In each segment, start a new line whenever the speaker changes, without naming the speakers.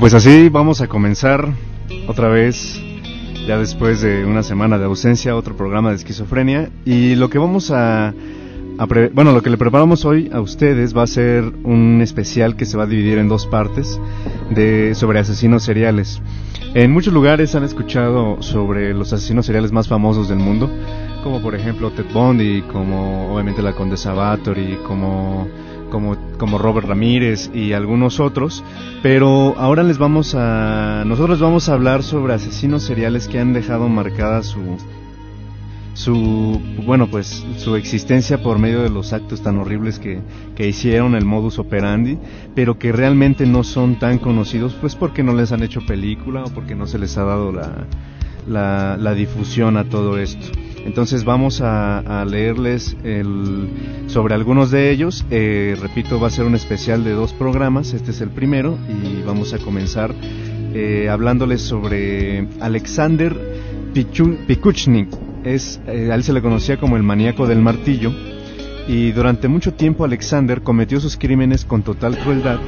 Pues así vamos a comenzar otra vez, ya después de una semana de ausencia, otro programa de esquizofrenia. Y lo que vamos a, bueno, lo que le preparamos hoy a ustedes va a ser un especial que se va a dividir en dos partes de sobre asesinos seriales. En muchos lugares han escuchado sobre los asesinos seriales más famosos del mundo, como por ejemplo Ted Bundy, como obviamente la Condesa Bathory, como como, como Robert Ramírez y algunos otros, pero ahora les vamos a, nosotros vamos a hablar sobre asesinos seriales que han dejado marcada su, su, bueno, pues su existencia por medio de los actos tan horribles que, que hicieron, el modus operandi, pero que realmente no son tan conocidos, pues porque no les han hecho película o porque no se les ha dado la, la, la difusión a todo esto. Entonces vamos a, leerles el, sobre algunos de ellos. Eh, repito, va a ser un especial de dos programas. Este es el primero y vamos a comenzar eh, hablándoles sobre Alexander Pikuchnik. Es, eh, a él se le conocía como el maníaco del martillo y durante mucho tiempo Alexander cometió sus crímenes con total crueldad.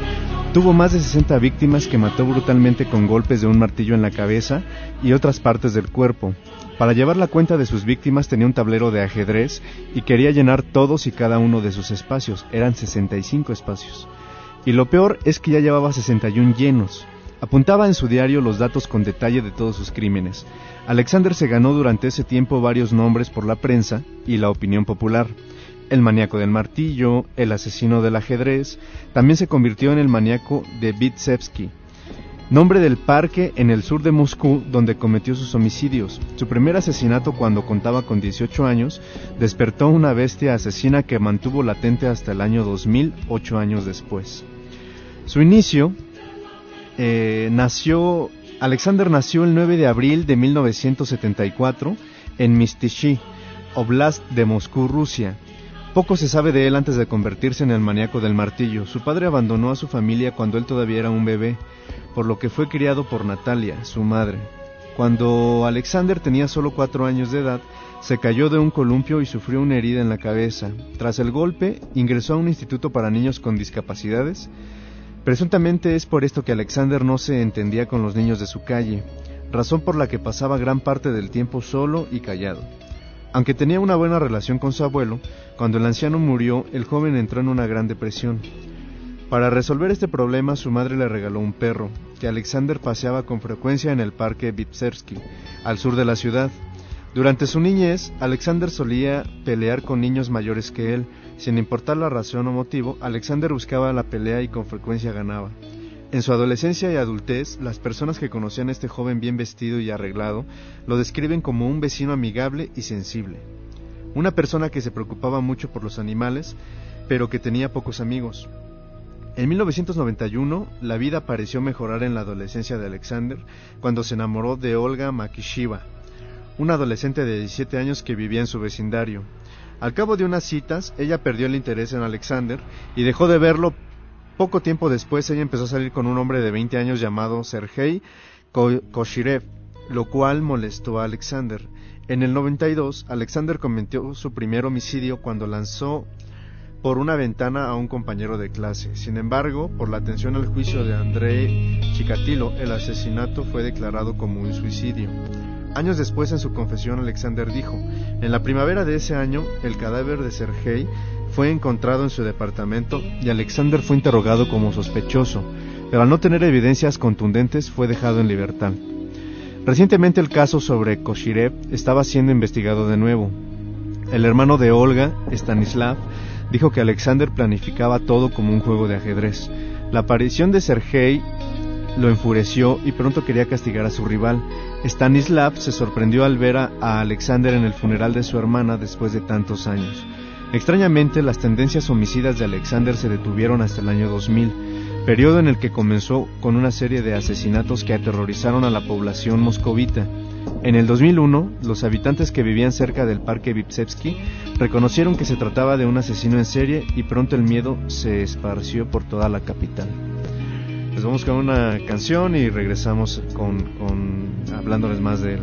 Tuvo más de 60 víctimas que mató brutalmente con golpes de un martillo en la cabeza y otras partes del cuerpo. Para llevar la cuenta de sus víctimas tenía un tablero de ajedrez y quería llenar todos y cada uno de sus espacios. Eran 65 espacios. Y lo peor es que ya llevaba 61 llenos. Apuntaba en su diario los datos con detalle de todos sus crímenes. Alexander se ganó durante ese tiempo varios nombres por la prensa y la opinión popular. El maníaco del martillo, el asesino del ajedrez, también se convirtió en el maníaco de Vitsevsky, nombre del parque en el sur de Moscú donde cometió sus homicidios. Su primer asesinato cuando contaba con 18 años despertó una bestia asesina que mantuvo latente hasta el año 2000, ocho años después. Su inicio eh, nació, Alexander nació el 9 de abril de 1974 en Mistishi, Oblast de Moscú, Rusia. Poco se sabe de él antes de convertirse en el maníaco del martillo. Su padre abandonó a su familia cuando él todavía era un bebé por lo que fue criado por Natalia, su madre. Cuando Alexander tenía solo cuatro años de edad, se cayó de un columpio y sufrió una herida en la cabeza. Tras el golpe, ingresó a un instituto para niños con discapacidades. Presuntamente es por esto que Alexander no se entendía con los niños de su calle, razón por la que pasaba gran parte del tiempo solo y callado. Aunque tenía una buena relación con su abuelo, cuando el anciano murió, el joven entró en una gran depresión. Para resolver este problema, su madre le regaló un perro, que Alexander paseaba con frecuencia en el parque Vipsersky, al sur de la ciudad. Durante su niñez, Alexander solía pelear con niños mayores que él. Sin importar la razón o motivo, Alexander buscaba la pelea y con frecuencia ganaba. En su adolescencia y adultez, las personas que conocían a este joven bien vestido y arreglado lo describen como un vecino amigable y sensible. Una persona que se preocupaba mucho por los animales, pero que tenía pocos amigos. En 1991, la vida pareció mejorar en la adolescencia de Alexander cuando se enamoró de Olga Makishiva, una adolescente de 17 años que vivía en su vecindario. Al cabo de unas citas, ella perdió el interés en Alexander y dejó de verlo. Poco tiempo después, ella empezó a salir con un hombre de 20 años llamado Sergei Koshirev, lo cual molestó a Alexander. En el 92, Alexander cometió su primer homicidio cuando lanzó por una ventana a un compañero de clase. Sin embargo, por la atención al juicio de André Chikatilo, el asesinato fue declarado como un suicidio. Años después, en su confesión, Alexander dijo, en la primavera de ese año, el cadáver de Sergei fue encontrado en su departamento y Alexander fue interrogado como sospechoso, pero al no tener evidencias contundentes fue dejado en libertad. Recientemente el caso sobre Koshirev estaba siendo investigado de nuevo. El hermano de Olga, Stanislav, dijo que Alexander planificaba todo como un juego de ajedrez. La aparición de Sergei lo enfureció y pronto quería castigar a su rival. Stanislav se sorprendió al ver a Alexander en el funeral de su hermana después de tantos años. Extrañamente, las tendencias homicidas de Alexander se detuvieron hasta el año 2000, periodo en el que comenzó con una serie de asesinatos que aterrorizaron a la población moscovita. En el 2001, los habitantes que vivían cerca del parque Vipsevsky reconocieron que se trataba de un asesino en serie y pronto el miedo se esparció por toda la capital. Les vamos con una canción y regresamos con, con hablándoles más de él.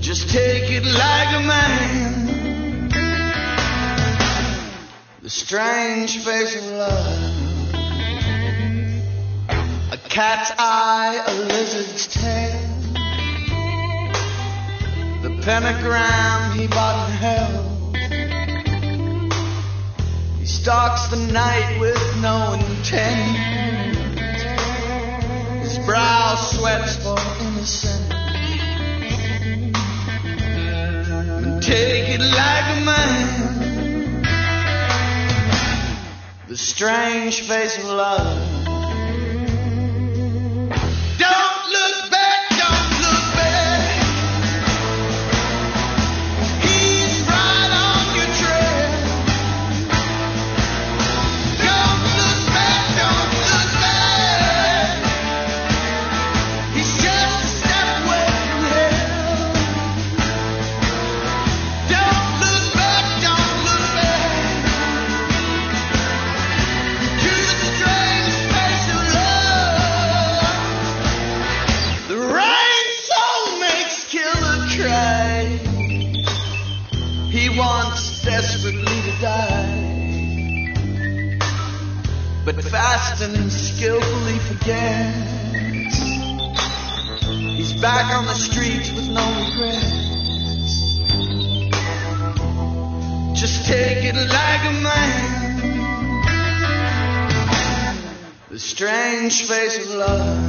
Just take it like a man. The strange face of love. A cat's eye, a lizard's tail. The pentagram he bought in hell. He stalks the night with no intent brow sweats for innocence. And take it like a man. The strange face of love. Don't but fast and skillfully forgets. He's back on the streets with no regrets. Just take it like a man. The strange face of love.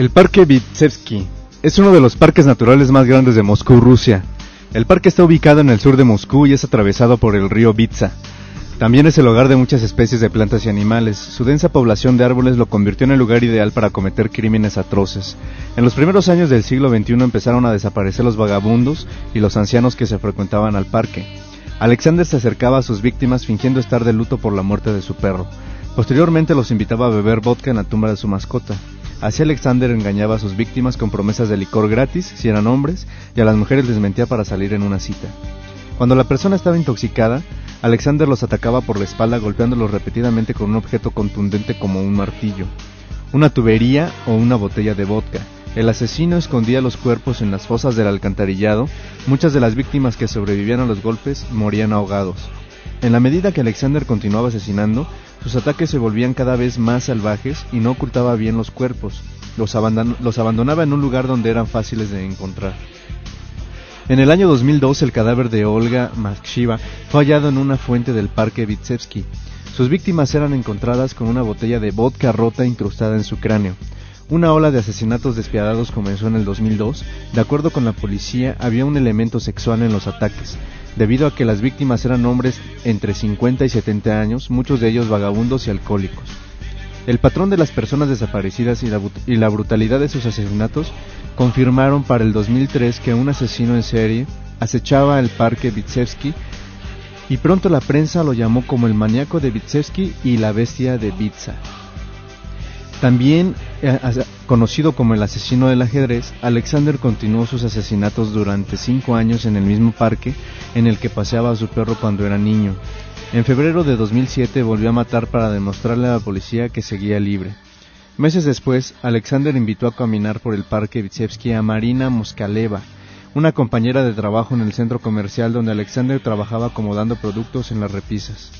El Parque Vitsevsky es uno de los parques naturales más grandes de Moscú, Rusia. El parque está ubicado en el sur de Moscú y es atravesado por el río Vitsa. También es el hogar de muchas especies de plantas y animales. Su densa población de árboles lo convirtió en el lugar ideal para cometer crímenes atroces. En los primeros años del siglo XXI empezaron a desaparecer los vagabundos y los ancianos que se frecuentaban al parque. Alexander se acercaba a sus víctimas fingiendo estar de luto por la muerte de su perro. Posteriormente los invitaba a beber vodka en la tumba de su mascota. Así Alexander engañaba a sus víctimas con promesas de licor gratis si eran hombres y a las mujeres les mentía para salir en una cita. Cuando la persona estaba intoxicada, Alexander los atacaba por la espalda golpeándolos repetidamente con un objeto contundente como un martillo, una tubería o una botella de vodka. El asesino escondía los cuerpos en las fosas del alcantarillado. Muchas de las víctimas que sobrevivían a los golpes morían ahogados. En la medida que Alexander continuaba asesinando, sus ataques se volvían cada vez más salvajes y no ocultaba bien los cuerpos. Los, abandon los abandonaba en un lugar donde eran fáciles de encontrar. En el año 2002 el cadáver de Olga Makshiva fue hallado en una fuente del parque Vitsevsky. Sus víctimas eran encontradas con una botella de vodka rota incrustada en su cráneo. Una ola de asesinatos despiadados comenzó en el 2002. De acuerdo con la policía, había un elemento sexual en los ataques, debido a que las víctimas eran hombres entre 50 y 70 años, muchos de ellos vagabundos y alcohólicos. El patrón de las personas desaparecidas y la, brutalidad de sus asesinatos confirmaron para el 2003 que un asesino en serie acechaba el parque Vitsevsky y pronto la prensa lo llamó como el maníaco de Vitsevsky y la bestia de Vitsa. También eh, conocido como el asesino del ajedrez, Alexander continuó sus asesinatos durante cinco años en el mismo parque en el que paseaba a su perro cuando era niño. En febrero de 2007 volvió a matar para demostrarle a la policía que seguía libre. Meses después, Alexander invitó a caminar por el parque Vitsevsky a Marina Moskaleva, una compañera de trabajo en el centro comercial donde Alexander trabajaba acomodando productos en las repisas.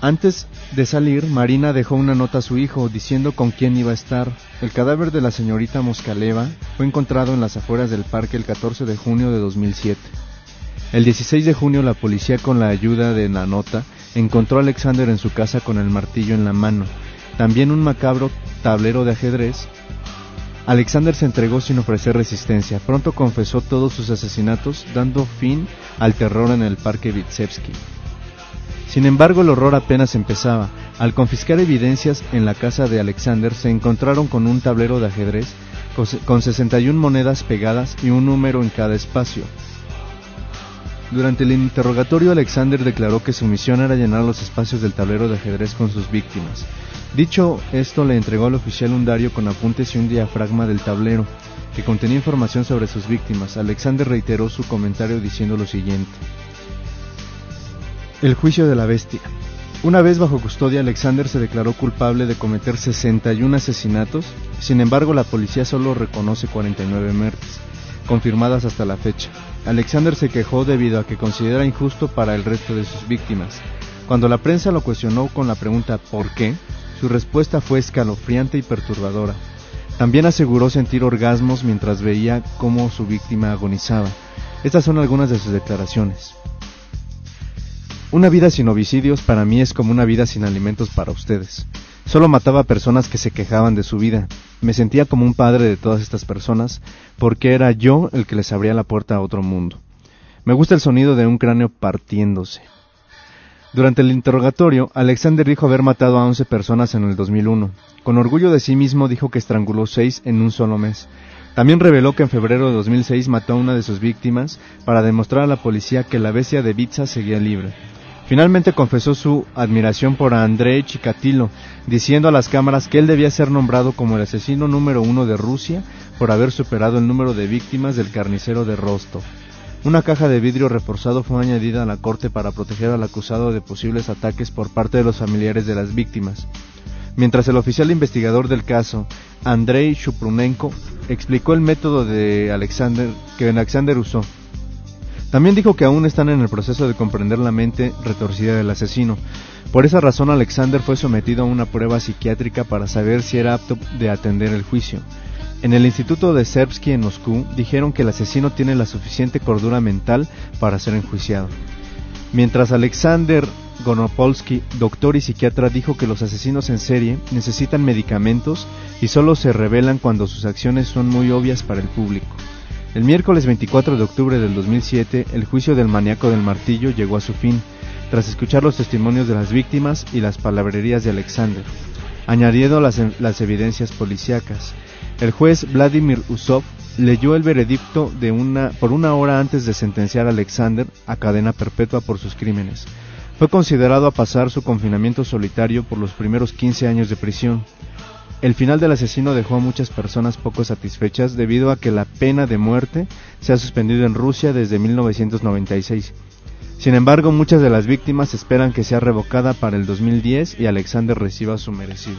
Antes de salir, Marina dejó una nota a su hijo diciendo con quién iba a estar. El cadáver de la señorita Moskaleva fue encontrado en las afueras del parque el 14 de junio de 2007. El 16 de junio la policía con la ayuda de la nota encontró a Alexander en su casa con el martillo en la mano, también un macabro tablero de ajedrez. Alexander se entregó sin ofrecer resistencia. Pronto confesó todos sus asesinatos, dando fin al terror en el parque Vitsevsky. Sin embargo, el horror apenas empezaba. Al confiscar evidencias en la casa de Alexander, se encontraron con un tablero de ajedrez con 61 monedas pegadas y un número en cada espacio. Durante el interrogatorio, Alexander declaró que su misión era llenar los espacios del tablero de ajedrez con sus víctimas. Dicho esto, le entregó al oficial un diario con apuntes y un diafragma del tablero, que contenía información sobre sus víctimas. Alexander reiteró su comentario diciendo lo siguiente. El juicio de la bestia. Una vez bajo custodia, Alexander se declaró culpable de cometer 61 asesinatos, sin embargo la policía solo reconoce 49 muertes, confirmadas hasta la fecha. Alexander se quejó debido a que considera injusto para el resto de sus víctimas. Cuando la prensa lo cuestionó con la pregunta ¿por qué?, su respuesta fue escalofriante y perturbadora. También aseguró sentir orgasmos mientras veía cómo su víctima agonizaba. Estas son algunas de sus declaraciones. Una vida sin homicidios para mí es como una vida sin alimentos para ustedes. Solo mataba a personas que se quejaban de su vida. Me sentía como un padre de todas estas personas porque era yo el que les abría la puerta a otro mundo. Me gusta el sonido de un cráneo partiéndose. Durante el interrogatorio, Alexander dijo haber matado a 11 personas en el 2001. Con orgullo de sí mismo dijo que estranguló 6 en un solo mes. También reveló que en febrero de 2006 mató a una de sus víctimas para demostrar a la policía que la bestia de Bitsa seguía libre. Finalmente confesó su admiración por Andrei Chikatilo, diciendo a las cámaras que él debía ser nombrado como el asesino número uno de Rusia por haber superado el número de víctimas del carnicero de Rostov. Una caja de vidrio reforzado fue añadida a la corte para proteger al acusado de posibles ataques por parte de los familiares de las víctimas. Mientras el oficial investigador del caso, Andrei Shuprunenko, explicó el método de Alexander que Alexander usó. También dijo que aún están en el proceso de comprender la mente retorcida del asesino. Por esa razón Alexander fue sometido a una prueba psiquiátrica para saber si era apto de atender el juicio. En el Instituto de Serbsky en Moscú dijeron que el asesino tiene la suficiente cordura mental para ser enjuiciado. Mientras Alexander Gonopolsky, doctor y psiquiatra, dijo que los asesinos en serie necesitan medicamentos y solo se revelan cuando sus acciones son muy obvias para el público. El miércoles 24 de octubre del 2007, el juicio del maníaco del martillo llegó a su fin. tras escuchar los testimonios de las víctimas y las palabrerías de Alexander, añadiendo las, evidencias policíacas. El juez Vladimir Usov leyó el veredicto de una, por una hora antes de sentenciar a Alexander a cadena perpetua por sus crímenes. Fue considerado a pasar su confinamiento solitario por los primeros 15 años de prisión. El final del asesino dejó a muchas personas poco satisfechas debido a que la pena de muerte se ha suspendido en Rusia desde 1996. Sin embargo, muchas de las víctimas esperan que sea revocada para el 2010 y Alexander reciba su merecido.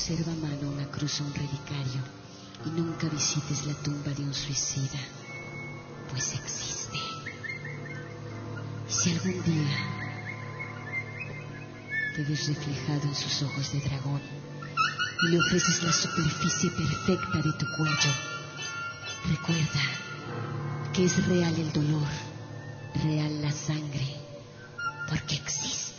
Conserva a mano una cruz o un relicario. Y nunca visites la tumba de un suicida. Pues existe. Si algún día te ves reflejado en sus ojos de dragón y le ofreces la superficie perfecta de tu cuello, recuerda que es real el dolor real la sangre, porque existe.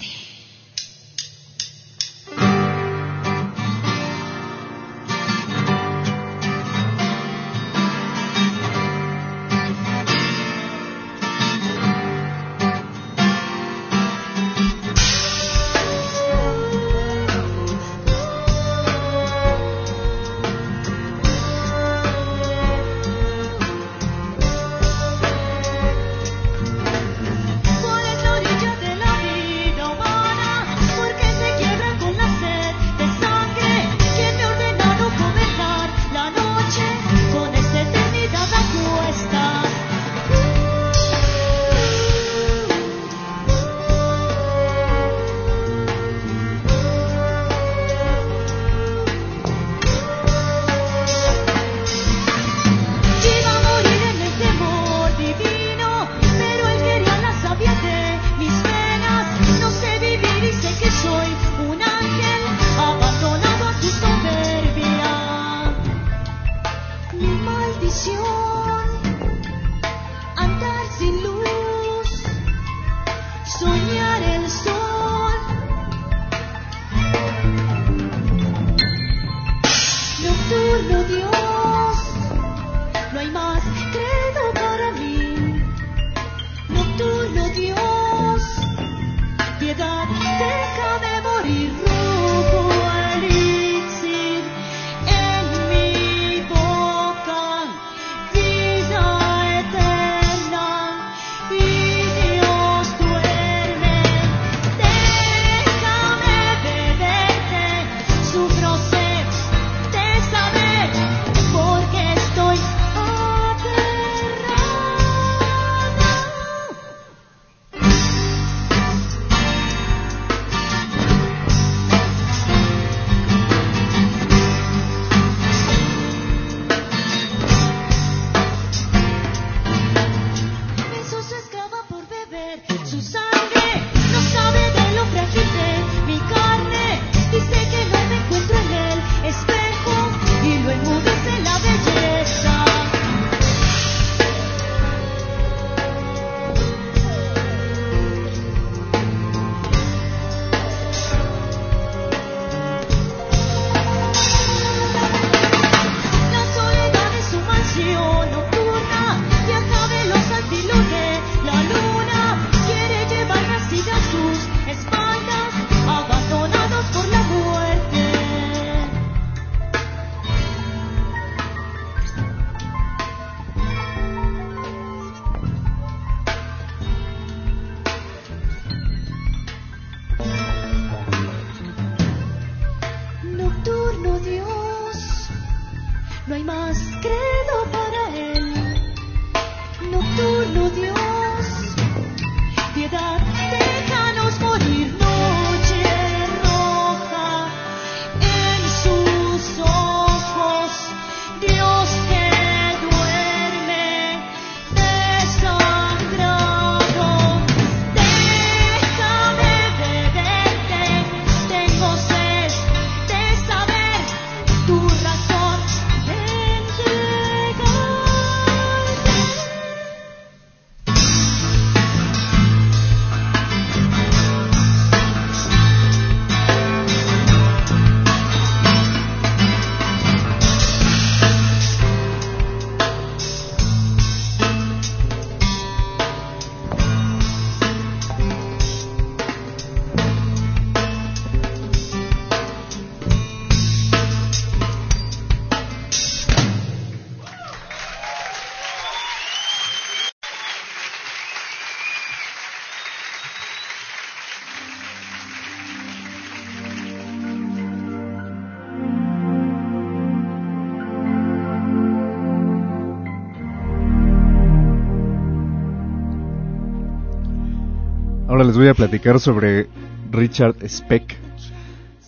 Platicar sobre Richard Speck.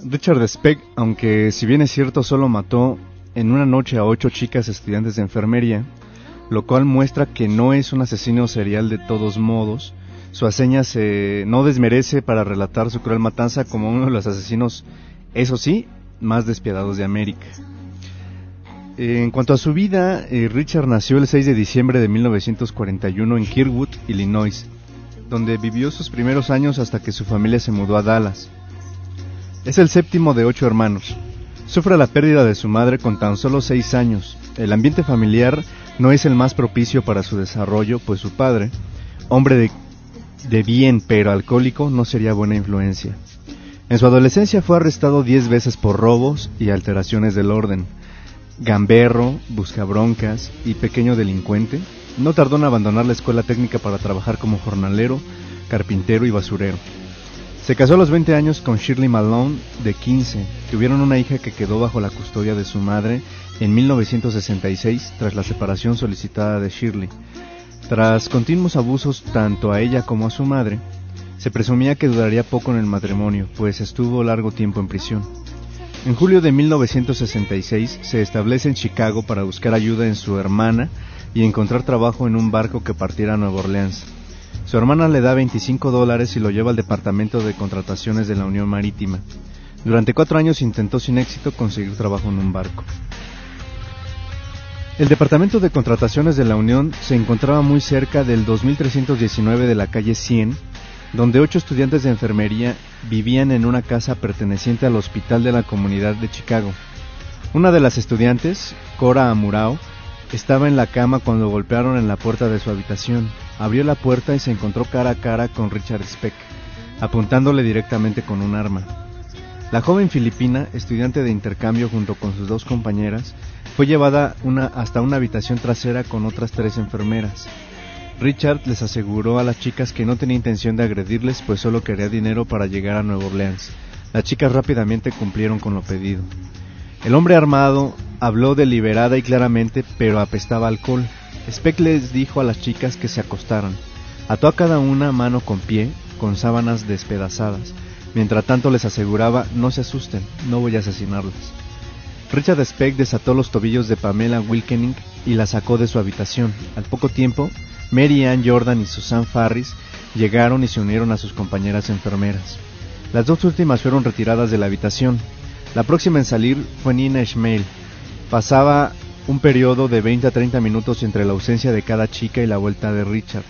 Richard Speck, aunque si bien es cierto solo mató en una noche a ocho chicas estudiantes de enfermería, lo cual muestra que no es un asesino serial de todos modos, su hazaña se no desmerece para relatar su cruel matanza como uno de los asesinos, eso sí, más despiadados de América. En cuanto a su vida, eh, Richard nació el 6 de diciembre de 1941 en Kirkwood, Illinois, donde vivió sus primeros años hasta que su familia se mudó a Dallas. Es el séptimo de ocho hermanos. Sufre la pérdida de su madre con tan solo seis años. El ambiente familiar no es el más propicio para su desarrollo, pues su padre, hombre de, de bien pero alcohólico, no sería buena influencia. En su adolescencia fue arrestado diez veces por robos y alteraciones del orden. Gamberro, buscabroncas y pequeño delincuente, no tardó en abandonar la escuela técnica para trabajar como jornalero, carpintero y basurero. Se casó a los 20 años con Shirley Malone, de 15. Tuvieron una hija que quedó bajo la custodia de su madre en 1966 tras la separación solicitada de Shirley. Tras continuos abusos tanto a ella como a su madre, se presumía que duraría poco en el matrimonio, pues estuvo largo tiempo en prisión. En julio de 1966 se establece en Chicago para buscar ayuda en su hermana y encontrar trabajo en un barco que partiera a Nueva Orleans. Su hermana le da 25 dólares y lo lleva al departamento de contrataciones de la Unión Marítima. Durante cuatro años intentó sin éxito conseguir trabajo en un barco. El departamento de contrataciones de la Unión se encontraba muy cerca del 2319 de la calle 100, donde ocho estudiantes de enfermería vivían en una casa perteneciente al hospital de la comunidad de Chicago. Una de las estudiantes, Cora Amurao, estaba en la cama cuando golpearon en la puerta de su habitación. Abrió la puerta y se encontró cara a cara con Richard Speck, apuntándole directamente con un arma. La joven filipina, estudiante de intercambio junto con sus dos compañeras, fue llevada hasta una habitación trasera con otras tres enfermeras. Richard les aseguró a las chicas que no tenía intención de agredirles, pues solo quería dinero para llegar a Nueva Orleans. Las chicas rápidamente cumplieron con lo pedido. El hombre armado habló deliberada y claramente, pero apestaba alcohol. Speck les dijo a las chicas que se acostaran. Ató a cada una mano con pie, con sábanas despedazadas. Mientras tanto les aseguraba, no se asusten, no voy a asesinarlas. Richard Speck desató los tobillos de Pamela Wilkening y la sacó de su habitación. Al poco tiempo, Mary Ann Jordan y Susan Farris llegaron y se unieron a sus compañeras enfermeras. Las dos últimas fueron retiradas de la habitación. La próxima en salir fue Nina Ishmael. Pasaba un periodo de 20 a 30 minutos entre la ausencia de cada chica y la vuelta de Richard.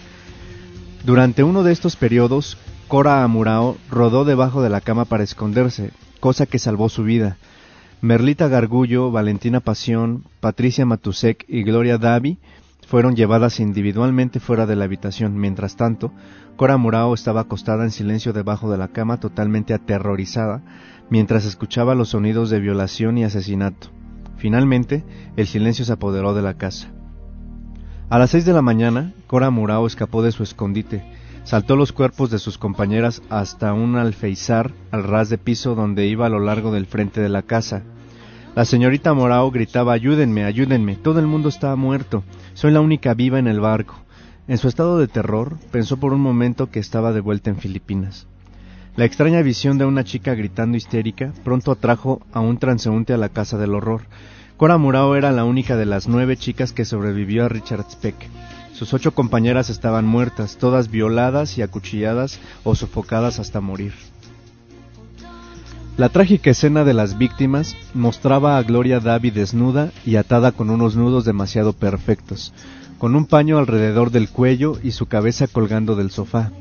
Durante uno de estos periodos, Cora Amurao rodó debajo de la cama para esconderse, cosa que salvó su vida. Merlita Gargullo, Valentina Pasión, Patricia Matusek y Gloria Davi fueron llevadas individualmente fuera de la habitación. Mientras tanto, Cora Murao estaba acostada en silencio debajo de la cama, totalmente aterrorizada, mientras escuchaba los sonidos de violación y asesinato. Finalmente, el silencio se apoderó de la casa. A las seis de la mañana, Cora Murao escapó de su escondite, saltó los cuerpos de sus compañeras hasta un alfeizar al ras de piso donde iba a lo largo del frente de la casa. La señorita Morao gritaba Ayúdenme, ayúdenme, todo el mundo está muerto, soy la única viva en el barco. En su estado de terror, pensó por un momento que estaba de vuelta en Filipinas. La extraña visión de una chica gritando histérica pronto atrajo a un transeúnte a la casa del horror. Cora Murao era la única de las nueve chicas que sobrevivió a Richard Speck. Sus ocho compañeras estaban muertas, todas violadas y acuchilladas o sofocadas hasta morir. La trágica escena de las víctimas mostraba a Gloria Davy desnuda y atada con unos nudos demasiado perfectos, con un paño alrededor del cuello y su cabeza colgando del sofá.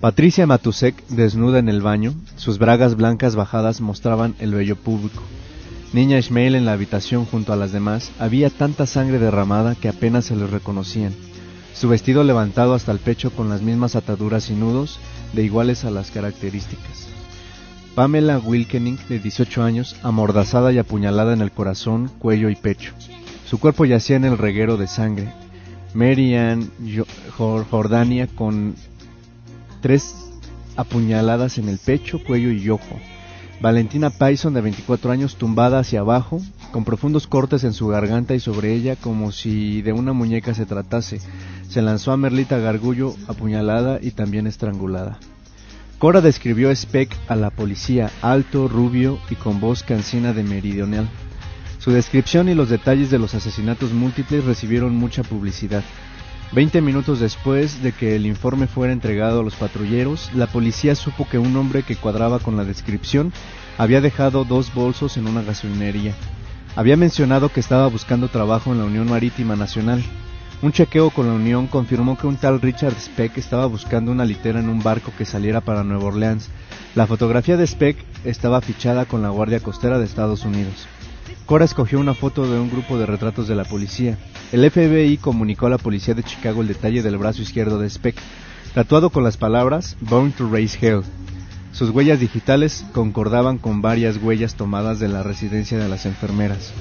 Patricia Matusek desnuda en el baño, sus bragas blancas bajadas mostraban el vello público. Niña Ishmael en la habitación junto a las demás, había tanta sangre derramada que apenas se les reconocían. Su vestido levantado hasta el pecho con las mismas ataduras y nudos, de iguales a las características. Pamela Wilkening, de 18 años, amordazada y apuñalada en el corazón, cuello y pecho. Su cuerpo yacía en el reguero de sangre. Mary Ann Jordania con tres apuñaladas en el pecho, cuello y ojo. Valentina Payson, de 24 años, tumbada hacia abajo, con profundos cortes en su garganta y sobre ella como si de una muñeca se tratase. Se lanzó a Merlita Gargullo, apuñalada y también estrangulada. Cora describió a Speck a la policía alto, rubio y con voz cansina de meridional. Su descripción y los detalles de los asesinatos múltiples recibieron mucha publicidad. Veinte minutos después de que el informe fuera entregado a los patrulleros, la policía supo que un hombre que cuadraba con la descripción había dejado dos bolsos en una gasolinería. Había mencionado que estaba buscando trabajo en la Unión Marítima Nacional. Un chequeo con la Unión confirmó que un tal Richard Speck estaba buscando una litera en un barco que saliera para Nueva Orleans. La fotografía de Speck estaba fichada con la Guardia Costera de Estados Unidos. Cora escogió una foto de un grupo de retratos de la policía. El FBI comunicó a la policía de Chicago el detalle del brazo izquierdo de Speck, tatuado con las palabras Born to Raise Hell. Sus huellas digitales concordaban con varias huellas tomadas de la residencia de las enfermeras.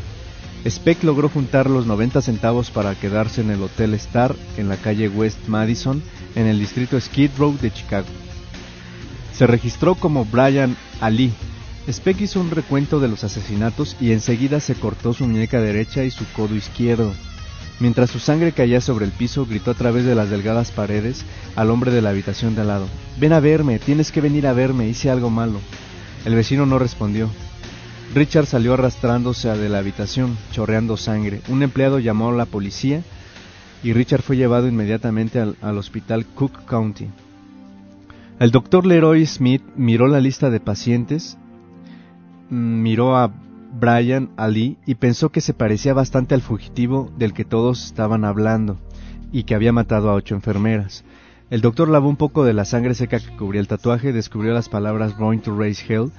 Speck logró juntar los 90 centavos para quedarse en el Hotel Star en la calle West Madison, en el distrito Skid Row de Chicago. Se registró como Brian Ali. Speck hizo un recuento de los asesinatos y enseguida se cortó su muñeca derecha y su codo izquierdo. Mientras su sangre caía sobre el piso, gritó a través de las delgadas paredes al hombre de la habitación de al lado. Ven a verme, tienes que venir a verme, hice algo malo. El vecino no respondió. Richard salió arrastrándose de la habitación, chorreando sangre. Un empleado llamó a la policía y Richard fue llevado inmediatamente al, al hospital Cook County. El doctor Leroy Smith miró la lista de pacientes, miró a Brian Ali y pensó que se parecía bastante al fugitivo del que todos estaban hablando y que había matado a ocho enfermeras. El doctor lavó un poco de la sangre seca que cubría el tatuaje, descubrió las palabras Going to Raise Hell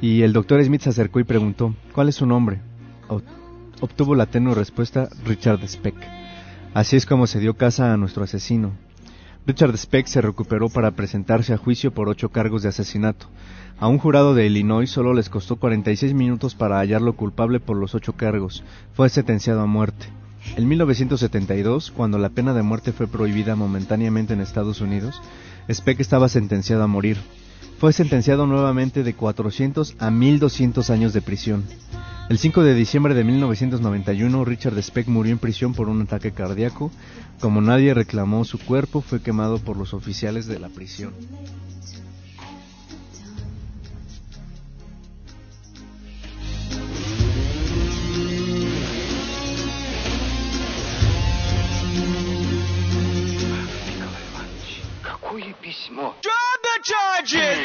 y el doctor Smith se acercó y preguntó, ¿cuál es su nombre? Ob- Obtuvo la tenue respuesta, Richard Speck. Así es como se dio caza a nuestro asesino. Richard Speck se recuperó para presentarse a juicio por ocho cargos de asesinato. A un jurado de Illinois solo les costó 46 minutos para hallarlo culpable por los ocho cargos. Fue sentenciado a muerte. En 1972, cuando la pena de muerte fue prohibida momentáneamente en Estados Unidos, Speck estaba sentenciado a morir. Fue sentenciado nuevamente de 400 a 1200 años de prisión. El 5 de diciembre de 1991, Richard Speck murió en prisión por un ataque cardíaco. Como nadie reclamó su cuerpo, fue quemado por los oficiales de la prisión.
Какое письмо?
Drop the charges!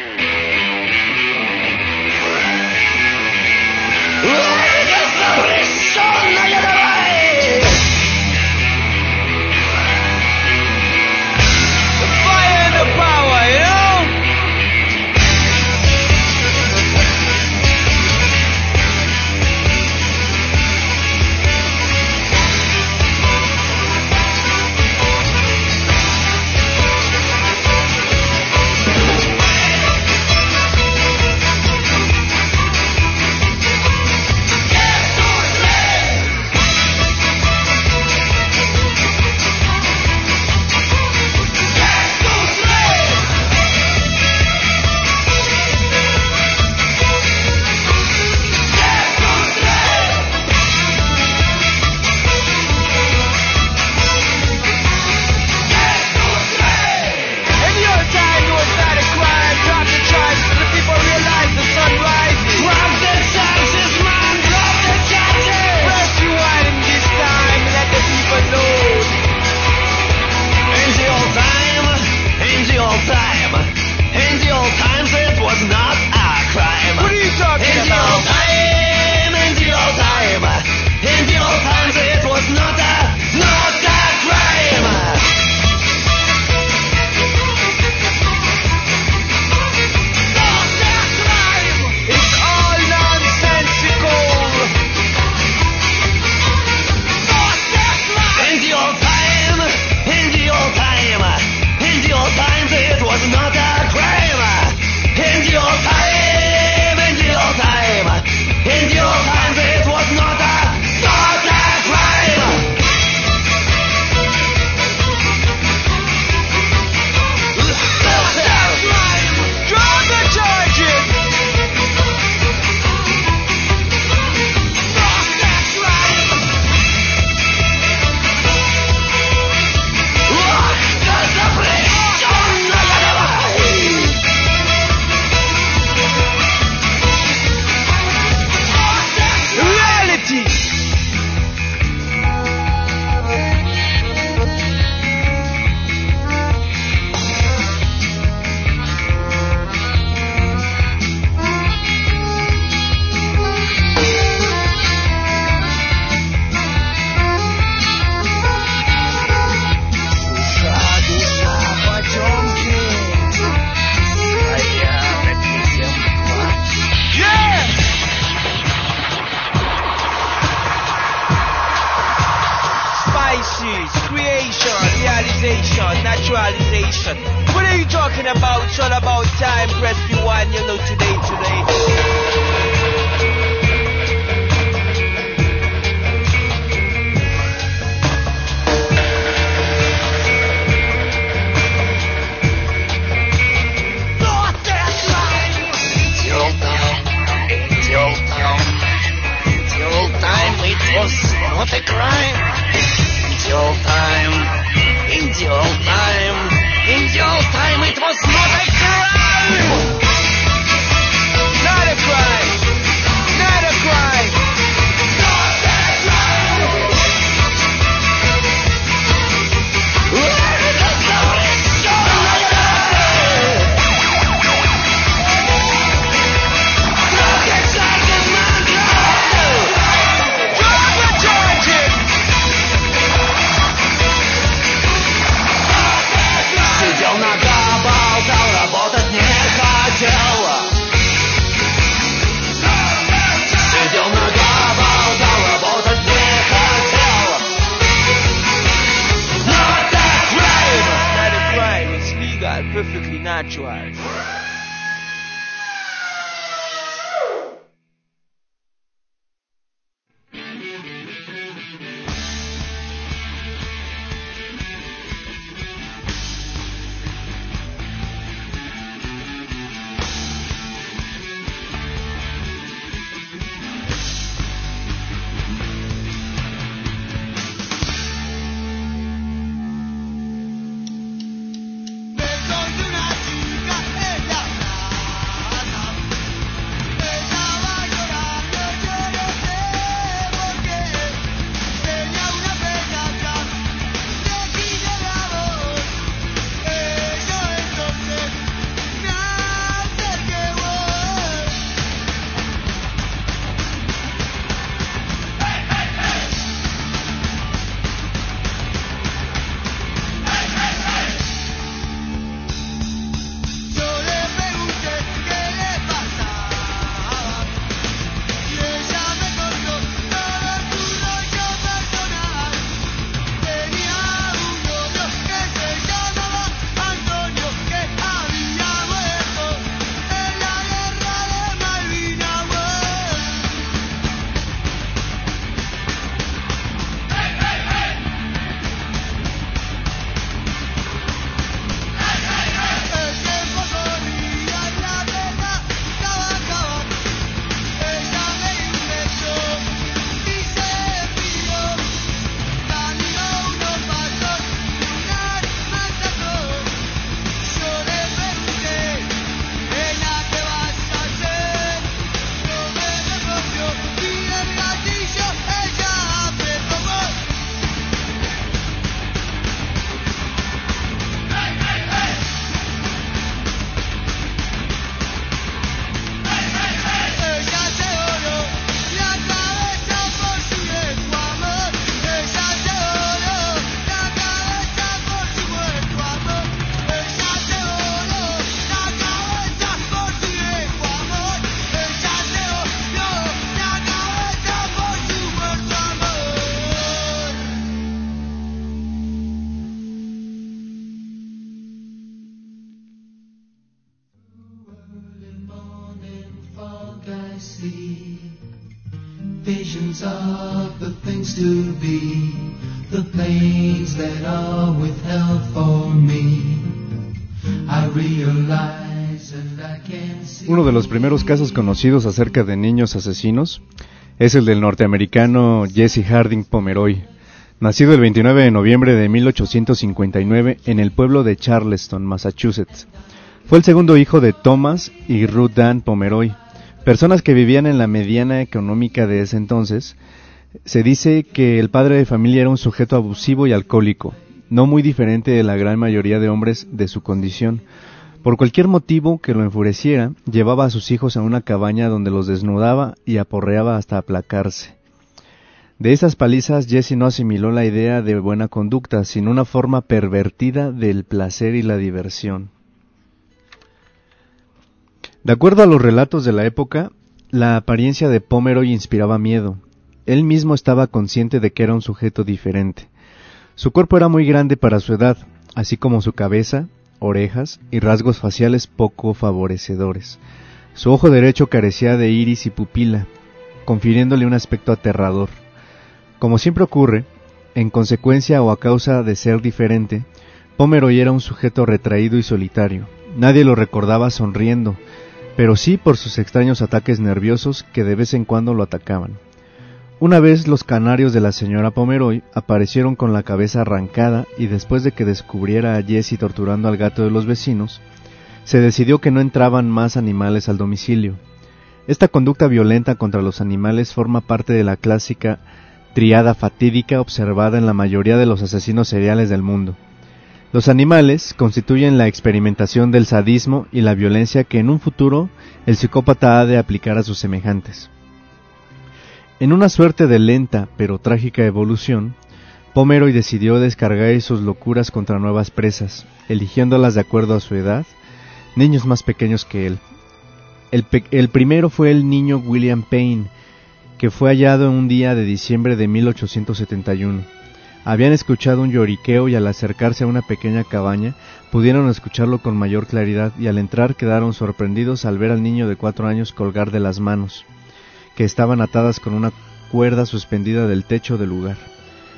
Запрещенная давай!
Uno de los primeros casos conocidos acerca de niños asesinos es el del norteamericano Jesse Harding Pomeroy, nacido el 29 de noviembre de 1859 en el pueblo de Charleston, Massachusetts. Fue el segundo hijo de Thomas y Ruth Ann Pomeroy, personas que vivían en la mediana económica de ese entonces. Se dice que el padre de familia era un sujeto abusivo y alcohólico, no muy diferente de la gran mayoría de hombres de su condición. Por cualquier motivo que lo enfureciera, llevaba a sus hijos a una cabaña donde los desnudaba y aporreaba hasta aplacarse. De esas palizas Jesse no asimiló la idea de buena conducta, sino una forma pervertida del placer y la diversión. De acuerdo a los relatos de la época, la apariencia de Pomeroy inspiraba miedo. Él mismo estaba consciente de que era un sujeto diferente. Su cuerpo era muy grande para su edad, así como su cabeza, orejas y rasgos faciales poco favorecedores. Su ojo derecho carecía de iris y pupila, confiriéndole un aspecto aterrador. Como siempre ocurre, en consecuencia o a causa de ser diferente, Pomeroy era un sujeto retraído y solitario. Nadie lo recordaba sonriendo, pero sí por sus extraños ataques nerviosos que de vez en cuando lo atacaban. Una vez los canarios de la señora Pomeroy aparecieron con la cabeza arrancada y después de que descubriera a Jessie torturando al gato de los vecinos, se decidió que no entraban más animales al domicilio. Esta conducta violenta contra los animales forma parte de la clásica triada fatídica observada en la mayoría de los asesinos seriales del mundo. Los animales constituyen la experimentación del sadismo y la violencia que en un futuro el psicópata ha de aplicar a sus semejantes. En una suerte de lenta pero trágica evolución, Pomeroy decidió descargar sus locuras contra nuevas presas, eligiéndolas de acuerdo a su edad, niños más pequeños que él. El, el primero fue el niño William Payne, que fue hallado un día de diciembre de 1871. Habían escuchado un lloriqueo y al acercarse a una pequeña cabaña pudieron escucharlo con mayor claridad y al entrar quedaron sorprendidos al ver al niño de cuatro años colgar de las manos, que estaban atadas con una cuerda suspendida del techo del lugar.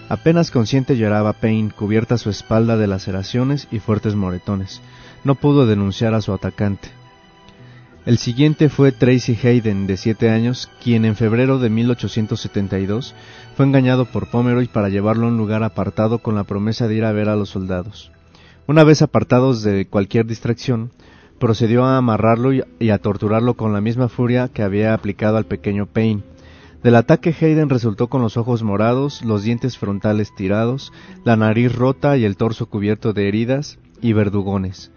Apenas consciente lloraba Payne, cubierta su espalda de laceraciones y fuertes moretones. No pudo denunciar a su atacante. El siguiente fue Tracy Hayden, de siete años, quien en febrero de 1872 fue engañado por Pomeroy para llevarlo a un lugar apartado con la promesa de ir a ver a los soldados. Una vez apartados de cualquier distracción, procedió a amarrarlo y, a torturarlo con la misma furia que había aplicado al pequeño Payne. Del ataque Hayden resultó con los ojos morados, los dientes frontales tirados, la nariz rota y el torso cubierto de heridas y verdugones.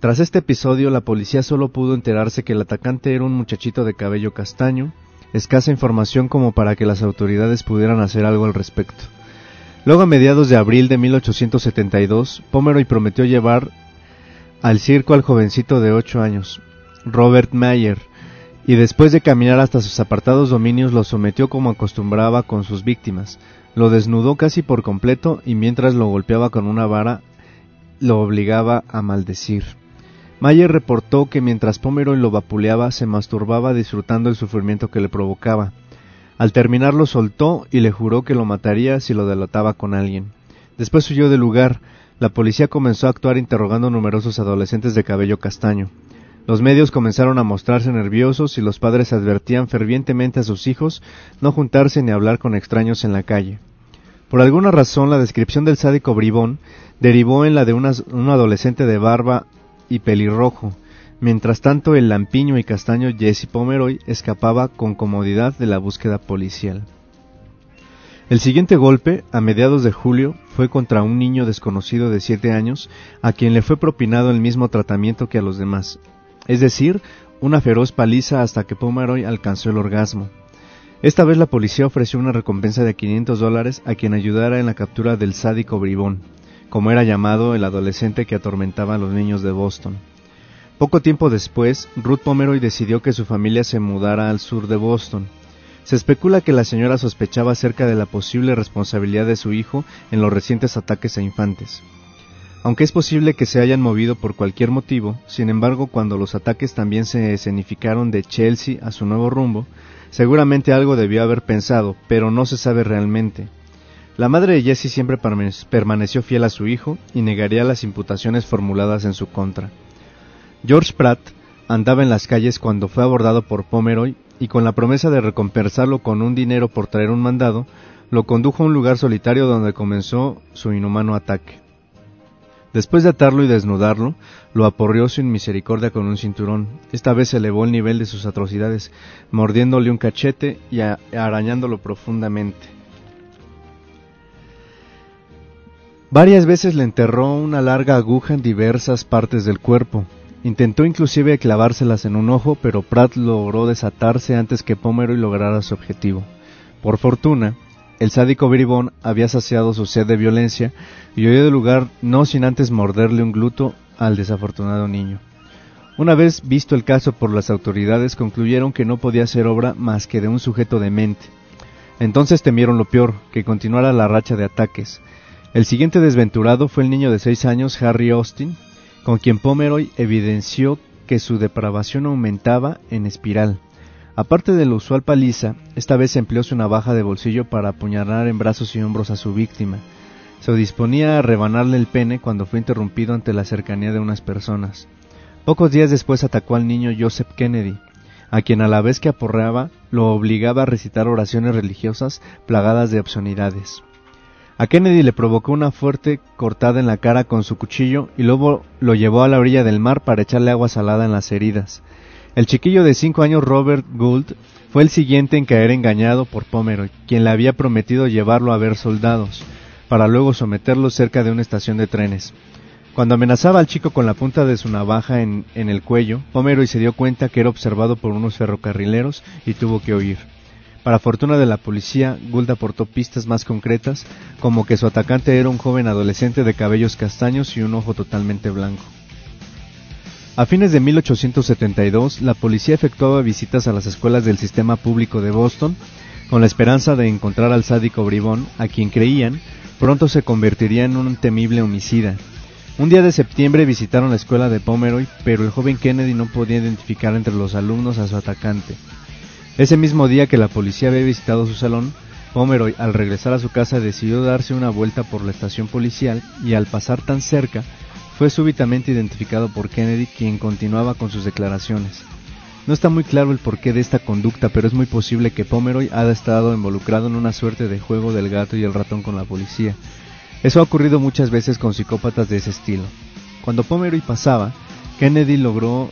Tras este episodio, la policía solo pudo enterarse que el atacante era un muchachito de cabello castaño, escasa información como para que las autoridades pudieran hacer algo al respecto. Luego, a mediados de abril de 1872, Pomeroy prometió llevar al circo al jovencito de ocho años, Robert Mayer, y después de caminar hasta sus apartados dominios lo sometió como acostumbraba con sus víctimas, lo desnudó casi por completo y mientras lo golpeaba con una vara lo obligaba a maldecir. Mayer reportó que mientras Pomeroy lo vapuleaba se masturbaba disfrutando el sufrimiento que le provocaba. Al terminar lo soltó y le juró que lo mataría si lo delataba con alguien. Después huyó del lugar. La policía comenzó a actuar interrogando numerosos adolescentes de cabello castaño. Los medios comenzaron a mostrarse nerviosos y los padres advertían fervientemente a sus hijos no juntarse ni hablar con extraños en la calle. Por alguna razón la descripción del sádico bribón derivó en la de un adolescente de barba y pelirrojo. Mientras tanto el lampiño y castaño Jesse Pomeroy escapaba con comodidad de la búsqueda policial. El siguiente golpe, a mediados de julio, fue contra un niño desconocido de siete años, a quien le fue propinado el mismo tratamiento que a los demás, es decir, una feroz paliza hasta que Pomeroy alcanzó el orgasmo. Esta vez la policía ofreció una recompensa de 500 dólares a quien ayudara en la captura del sádico bribón, como era llamado el adolescente que atormentaba a los niños de Boston. Poco tiempo después, Ruth Pomeroy decidió que su familia se mudara al sur de Boston. Se especula que la señora sospechaba acerca de la posible responsabilidad de su hijo en los recientes ataques a infantes. Aunque es posible que se hayan movido por cualquier motivo, sin embargo, cuando los ataques también se escenificaron de Chelsea a su nuevo rumbo, seguramente algo debió haber pensado, pero no se sabe realmente. La madre de Jesse siempre permane- permaneció fiel a su hijo y negaría las imputaciones formuladas en su contra. George Pratt andaba en las calles cuando fue abordado por Pomeroy y con la promesa de recompensarlo con un dinero por traer un mandado, lo condujo a un lugar solitario donde comenzó su inhumano ataque. Después de atarlo y desnudarlo, lo aporreó sin misericordia con un cinturón. Esta vez elevó el nivel de sus atrocidades, mordiéndole un cachete y arañándolo profundamente. Varias veces le enterró una larga aguja en diversas partes del cuerpo. Intentó inclusive clavárselas en un ojo, pero Pratt logró desatarse antes que Pomeroy lograra su objetivo. Por fortuna, el sádico bribón había saciado su sed de violencia y huyó del lugar no sin antes morderle un gluto al desafortunado niño. Una vez visto el caso por las autoridades, concluyeron que no podía ser obra más que de un sujeto demente. Entonces temieron lo peor, que continuara la racha de ataques. El siguiente desventurado fue el niño de seis años, Harry Austin, con quien Pomeroy evidenció que su depravación aumentaba en espiral. Aparte de la usual paliza, esta vez empleó su navaja de bolsillo para apuñalar en brazos y hombros a su víctima. Se disponía a rebanarle el pene cuando fue interrumpido ante la cercanía de unas personas. Pocos días después atacó al niño Joseph Kennedy, a quien a la vez que aporreaba lo obligaba a recitar oraciones religiosas plagadas de obscenidades. A Kennedy le provocó una fuerte cortada en la cara con su cuchillo y luego lo llevó a la orilla del mar para echarle agua salada en las heridas. El chiquillo de cinco años Robert Gould fue el siguiente en caer engañado por Pomeroy, quien le había prometido llevarlo a ver soldados, para luego someterlo cerca de una estación de trenes. Cuando amenazaba al chico con la punta de su navaja en, en el cuello, Pomeroy se dio cuenta que era observado por unos ferrocarrileros y tuvo que huir. Para fortuna de la policía, Gould aportó pistas más concretas, como que su atacante era un joven adolescente de cabellos castaños y un ojo totalmente blanco. A fines de 1872, la policía efectuaba visitas a las escuelas del sistema público de Boston, con la esperanza de encontrar al sádico bribón, a quien creían pronto se convertiría en un temible homicida. Un día de septiembre visitaron la escuela de Pomeroy, pero el joven Kennedy no podía identificar entre los alumnos a su atacante. Ese mismo día que la policía había visitado su salón, Pomeroy, al regresar a su casa, decidió darse una vuelta por la estación policial y al pasar tan cerca, fue súbitamente identificado por Kennedy, quien continuaba con sus declaraciones. No está muy claro el porqué de esta conducta, pero es muy posible que Pomeroy haya estado involucrado en una suerte de juego del gato y el ratón con la policía. Eso ha ocurrido muchas veces con psicópatas de ese estilo. Cuando Pomeroy pasaba, Kennedy logró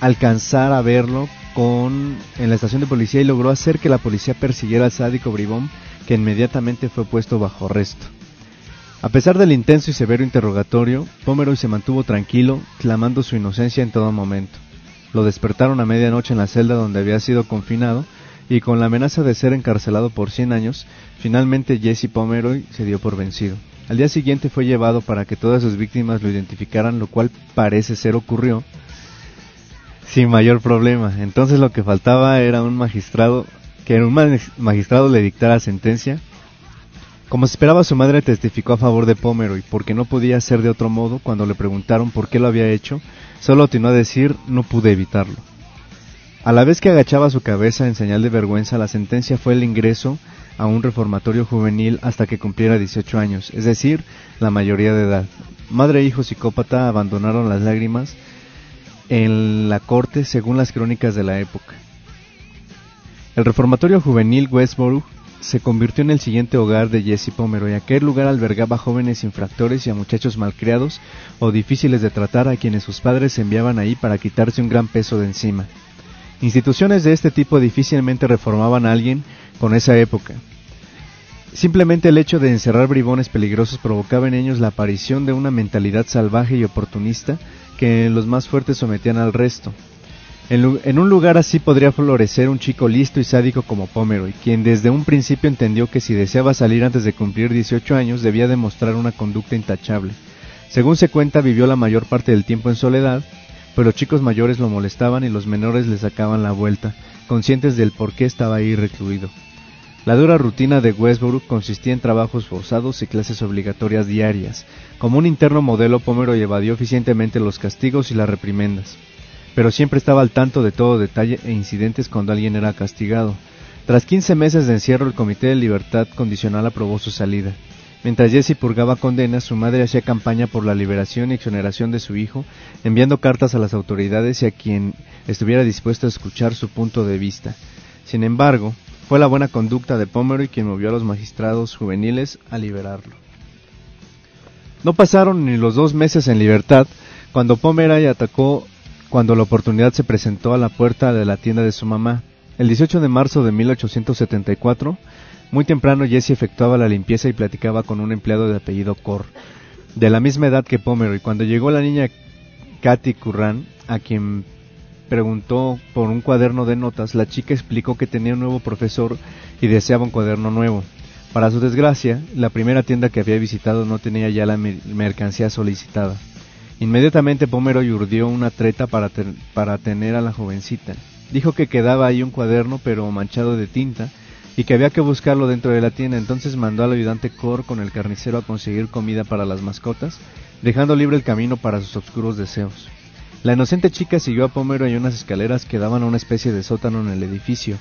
alcanzar a verlo con en la estación de policía y logró hacer que la policía persiguiera al sádico bribón que inmediatamente fue puesto bajo arresto. A pesar del intenso y severo interrogatorio, Pomeroy se mantuvo tranquilo, clamando su inocencia en todo momento. Lo despertaron a medianoche en la celda donde había sido confinado y con la amenaza de ser encarcelado por 100 años, finalmente Jesse Pomeroy se dio por vencido. Al día siguiente fue llevado para que todas sus víctimas lo identificaran, lo cual parece ser ocurrió sin mayor problema. Entonces lo que faltaba era un magistrado, que un magistrado le dictara sentencia. Como se esperaba, su madre testificó a favor de Pomeroy, porque no podía ser de otro modo cuando le preguntaron por qué lo había hecho, solo atinó a decir no pude evitarlo. A la vez que agachaba su cabeza en señal de vergüenza, la sentencia fue el ingreso a un reformatorio juvenil hasta que cumpliera 18 años, es decir, la mayoría de edad. Madre e hijo psicópata abandonaron las lágrimas en la corte según las crónicas de la época. El reformatorio juvenil Westboro se convirtió en el siguiente hogar de Jesse Pomeroy. Aquel lugar albergaba jóvenes infractores y a muchachos malcriados o difíciles de tratar a quienes sus padres enviaban ahí para quitarse un gran peso de encima. Instituciones de este tipo difícilmente reformaban a alguien con esa época. Simplemente el hecho de encerrar bribones peligrosos provocaba en ellos la aparición de una mentalidad salvaje y oportunista que los más fuertes sometían al resto. En, un lugar así podría florecer un chico listo y sádico como Pomeroy, quien desde un principio entendió que si deseaba salir antes de cumplir 18 años debía demostrar una conducta intachable. Según se cuenta, vivió la mayor parte del tiempo en soledad, pero los chicos mayores lo molestaban y los menores le sacaban la vuelta, conscientes del por qué estaba ahí recluido. La dura rutina de Westbrook consistía en trabajos forzados y clases obligatorias diarias. Como un interno modelo, Pomeroy evadió eficientemente los castigos y las reprimendas, pero siempre estaba al tanto de todo detalle e incidentes cuando alguien era castigado. Tras 15 meses de encierro, el Comité de Libertad Condicional aprobó su salida. Mientras Jesse purgaba condenas, su madre hacía campaña por la liberación y exoneración de su hijo, enviando cartas a las autoridades y a quien estuviera dispuesto a escuchar su punto de vista. Sin embargo, fue la buena conducta de Pomeroy quien movió a los magistrados juveniles a liberarlo. No pasaron ni los dos meses en libertad cuando Pomeroy atacó cuando la oportunidad se presentó a la puerta de la tienda de su mamá. El 18 de marzo de 1874, muy temprano Jesse efectuaba la limpieza y platicaba con un empleado de apellido Cor, de la misma edad que Pomeroy. Cuando llegó la niña Katy Curran, a quien preguntó por un cuaderno de notas, la chica explicó que tenía un nuevo profesor y deseaba un cuaderno nuevo. Para su desgracia, la primera tienda que había visitado no tenía ya la mercancía solicitada. Inmediatamente Pomeroy urdió una treta para, para tener a la jovencita. Dijo que quedaba ahí un cuaderno pero manchado de tinta y que había que buscarlo dentro de la tienda. Entonces mandó al ayudante Cor con el carnicero a conseguir comida para las mascotas, dejando libre el camino para sus oscuros deseos. La inocente chica siguió a Pomero en unas escaleras que daban a una especie de sótano en el edificio,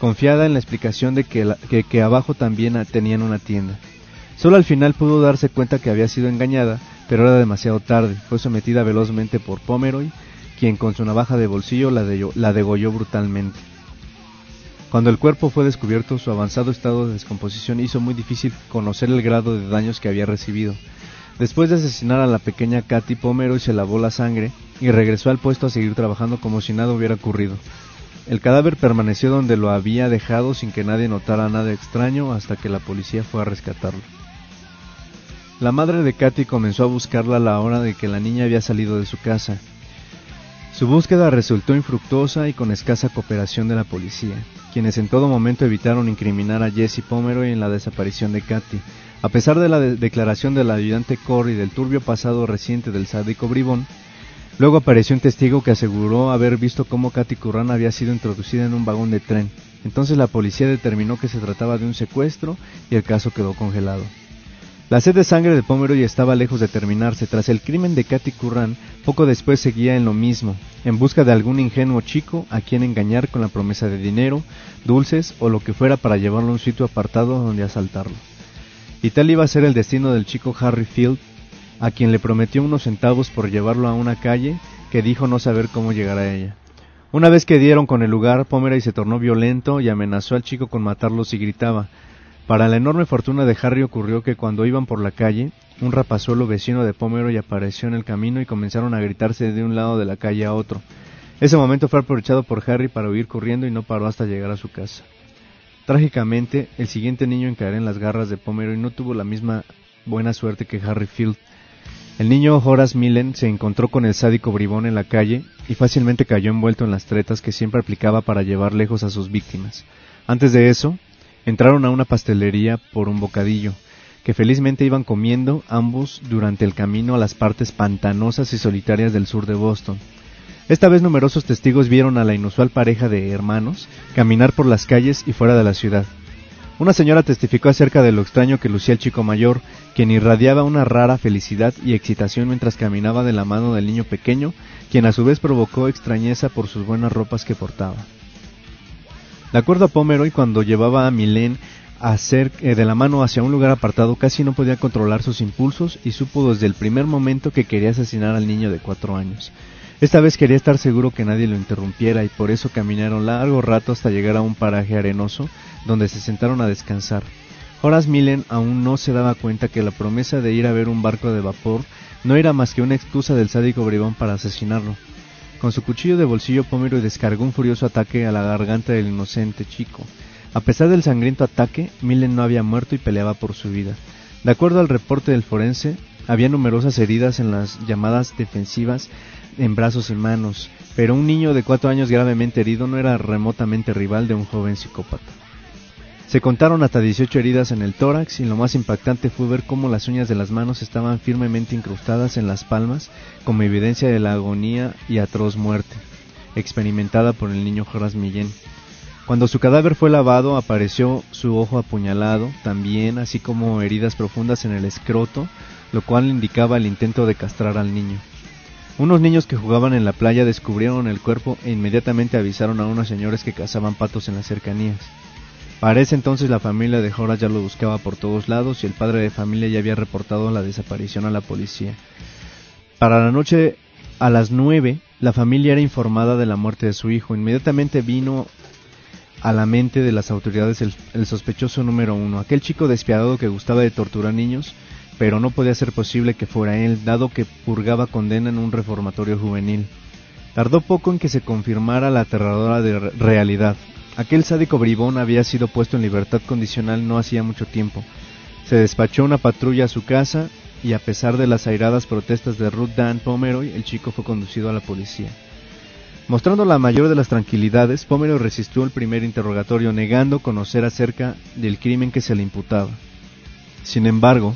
confiada en la explicación de que, abajo también tenían una tienda. Solo al final pudo darse cuenta que había sido engañada, pero era demasiado tarde. Fue sometida velozmente por Pomeroy, quien con su navaja de bolsillo la degolló brutalmente. Cuando el cuerpo fue descubierto, su avanzado estado de descomposición hizo muy difícil conocer el grado de daños que había recibido. Después de asesinar a la pequeña Katy, Pomeroy se lavó la sangre y regresó al puesto a seguir trabajando como si nada hubiera ocurrido. El cadáver permaneció donde lo había dejado sin que nadie notara nada extraño hasta que la policía fue a rescatarlo. La madre de Katy comenzó a buscarla a la hora de que la niña había salido de su casa. Su búsqueda resultó infructuosa y con escasa cooperación de la policía, quienes en todo momento evitaron incriminar a Jesse Pomeroy en la desaparición de Katy. A pesar de la de- declaración del ayudante Corey y del turbio pasado reciente del sádico bribón, luego apareció un testigo que aseguró haber visto cómo Katy Curran había sido introducida en un vagón de tren. Entonces la policía determinó que se trataba de un secuestro y el caso quedó congelado. La sed de sangre de Pomeroy estaba lejos de terminarse. Tras el crimen de Katy Curran, poco después seguía en lo mismo, en busca de algún ingenuo chico a quien engañar con la promesa de dinero, dulces o lo que fuera para llevarlo a un sitio apartado donde asaltarlo. Y tal iba a ser el destino del chico Harry Field, a quien le prometió unos centavos por llevarlo a una calle que dijo no saber cómo llegar a ella. Una vez que dieron con el lugar, Pomeroy se tornó violento y amenazó al chico con matarlo si gritaba. Para la enorme fortuna de Harry ocurrió que cuando iban por la calle, un rapazuelo vecino de Pomeroy apareció en el camino y comenzaron a gritarse de un lado de la calle a otro. Ese momento fue aprovechado por Harry para huir corriendo y no paró hasta llegar a su casa. Trágicamente, el siguiente niño en caer en las garras de Pomeroy no tuvo la misma buena suerte que Harry Field. El niño Horace Millen se encontró con el sádico bribón en la calle y fácilmente cayó envuelto en las tretas que siempre aplicaba para llevar lejos a sus víctimas. Antes de eso, entraron a una pastelería por un bocadillo, que felizmente iban comiendo ambos durante el camino a las partes pantanosas y solitarias del sur de Boston. Esta vez numerosos testigos vieron a la inusual pareja de hermanos caminar por las calles y fuera de la ciudad. Una señora testificó acerca de lo extraño que lucía el chico mayor, quien irradiaba una rara felicidad y excitación mientras caminaba de la mano del niño pequeño, quien a su vez provocó extrañeza por sus buenas ropas que portaba. De acuerdo a Pomeroy, cuando llevaba a Milén eh, de la mano hacia un lugar apartado, casi no podía controlar sus impulsos y supo desde el primer momento que quería asesinar al niño de cuatro años. Esta vez quería estar seguro que nadie lo interrumpiera y por eso caminaron largo rato hasta llegar a un paraje arenoso donde se sentaron a descansar. Horace Millen aún no se daba cuenta que la promesa de ir a ver un barco de vapor no era más que una excusa del sádico bribón para asesinarlo. Con su cuchillo de bolsillo Pomeroy descargó un furioso ataque a la garganta del inocente chico. A pesar del sangriento ataque, Millen no había muerto y peleaba por su vida. De acuerdo al reporte del forense, había numerosas heridas en las llamadas defensivas en brazos y manos, pero un niño de cuatro años gravemente herido no era remotamente rival de un joven psicópata. Se contaron hasta 18 heridas en el tórax y lo más impactante fue ver cómo las uñas de las manos estaban firmemente incrustadas en las palmas como evidencia de la agonía y atroz muerte experimentada por el niño Horace Millén. Cuando su cadáver fue lavado apareció su ojo apuñalado también, así como heridas profundas en el escroto, lo cual indicaba el intento de castrar al niño. Unos niños que jugaban en la playa descubrieron el cuerpo e inmediatamente avisaron a unos señores que cazaban patos en las cercanías. Para ese entonces la familia de Horace ya lo buscaba por todos lados y el padre de familia ya había reportado la desaparición a la policía. Para la noche a las nueve, la familia era informada de la muerte de su hijo. Inmediatamente vino a la mente de las autoridades el, el sospechoso número uno, aquel chico despiadado que gustaba de torturar niños, pero no podía ser posible que fuera él, dado que purgaba condena en un reformatorio juvenil. Tardó poco en que se confirmara la aterradora realidad. Aquel sádico bribón había sido puesto en libertad condicional no hacía mucho tiempo. Se despachó una patrulla a su casa y a pesar de las airadas protestas de Ruth Dan Pomeroy, el chico fue conducido a la policía. Mostrando la mayor de las tranquilidades, Pomeroy resistió el primer interrogatorio negando conocer acerca del crimen que se le imputaba. Sin embargo,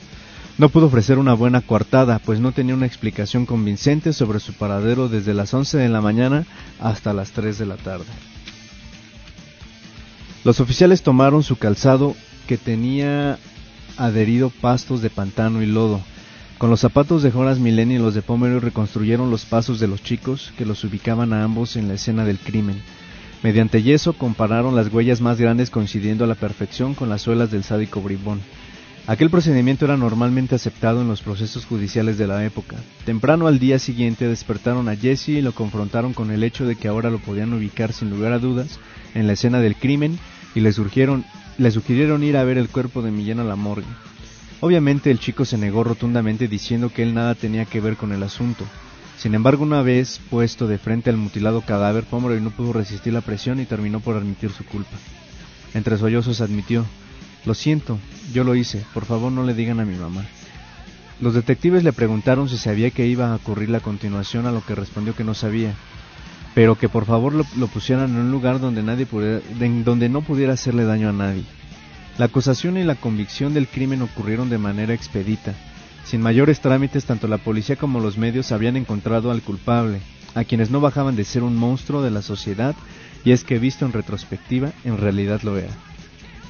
no pudo ofrecer una buena coartada, pues no tenía una explicación convincente sobre su paradero desde las 11 de la mañana hasta las 3 de la tarde. Los oficiales tomaron su calzado que tenía adherido pastos de pantano y lodo. Con los zapatos de Horace Millen y los de Pomeroy reconstruyeron los pasos de los chicos que los ubicaban a ambos en la escena del crimen. Mediante yeso compararon las huellas más grandes coincidiendo a la perfección con las suelas del sádico bribón. Aquel procedimiento era normalmente aceptado en los procesos judiciales de la época. Temprano al día siguiente despertaron a Jesse y lo confrontaron con el hecho de que ahora lo podían ubicar sin lugar a dudas en la escena del crimen y le, surgieron, le sugirieron ir a ver el cuerpo de Millén a la morgue. Obviamente el chico se negó rotundamente diciendo que él nada tenía que ver con el asunto. Sin embargo, una vez puesto de frente al mutilado cadáver, Pomeroy no pudo resistir la presión y terminó por admitir su culpa. Entre sollozos admitió, lo siento, yo lo hice, por favor no le digan a mi mamá. Los detectives le preguntaron si sabía que iba a ocurrir la continuación, a lo que respondió que no sabía, pero que por favor lo, pusieran en un lugar donde, nadie pudiera, de- donde no pudiera hacerle daño a nadie. La acusación y la convicción del crimen ocurrieron de manera expedita. Sin mayores trámites, tanto la policía como los medios habían encontrado al culpable, a quienes no bajaban de ser un monstruo de la sociedad, y es que visto en retrospectiva, en realidad lo era.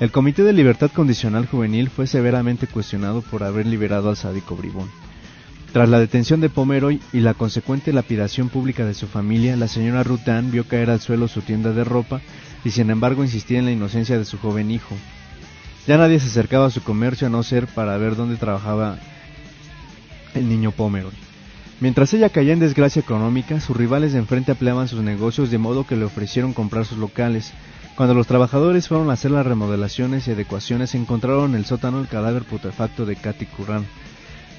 El Comité de Libertad Condicional Juvenil fue severamente cuestionado por haber liberado al sádico bribón. Tras la detención de Pomeroy y la consecuente lapidación pública de su familia, la señora Ruth Ann vio caer al suelo su tienda de ropa y sin embargo insistía en la inocencia de su joven hijo. Ya nadie se acercaba a su comercio a no ser para ver dónde trabajaba el niño Pomeroy. Mientras ella caía en desgracia económica, sus rivales de enfrente ampliaban sus negocios de modo que le ofrecieron comprar sus locales. Cuando los trabajadores fueron a hacer las remodelaciones y adecuaciones, encontraron en el sótano el cadáver putrefacto de Katy Curran.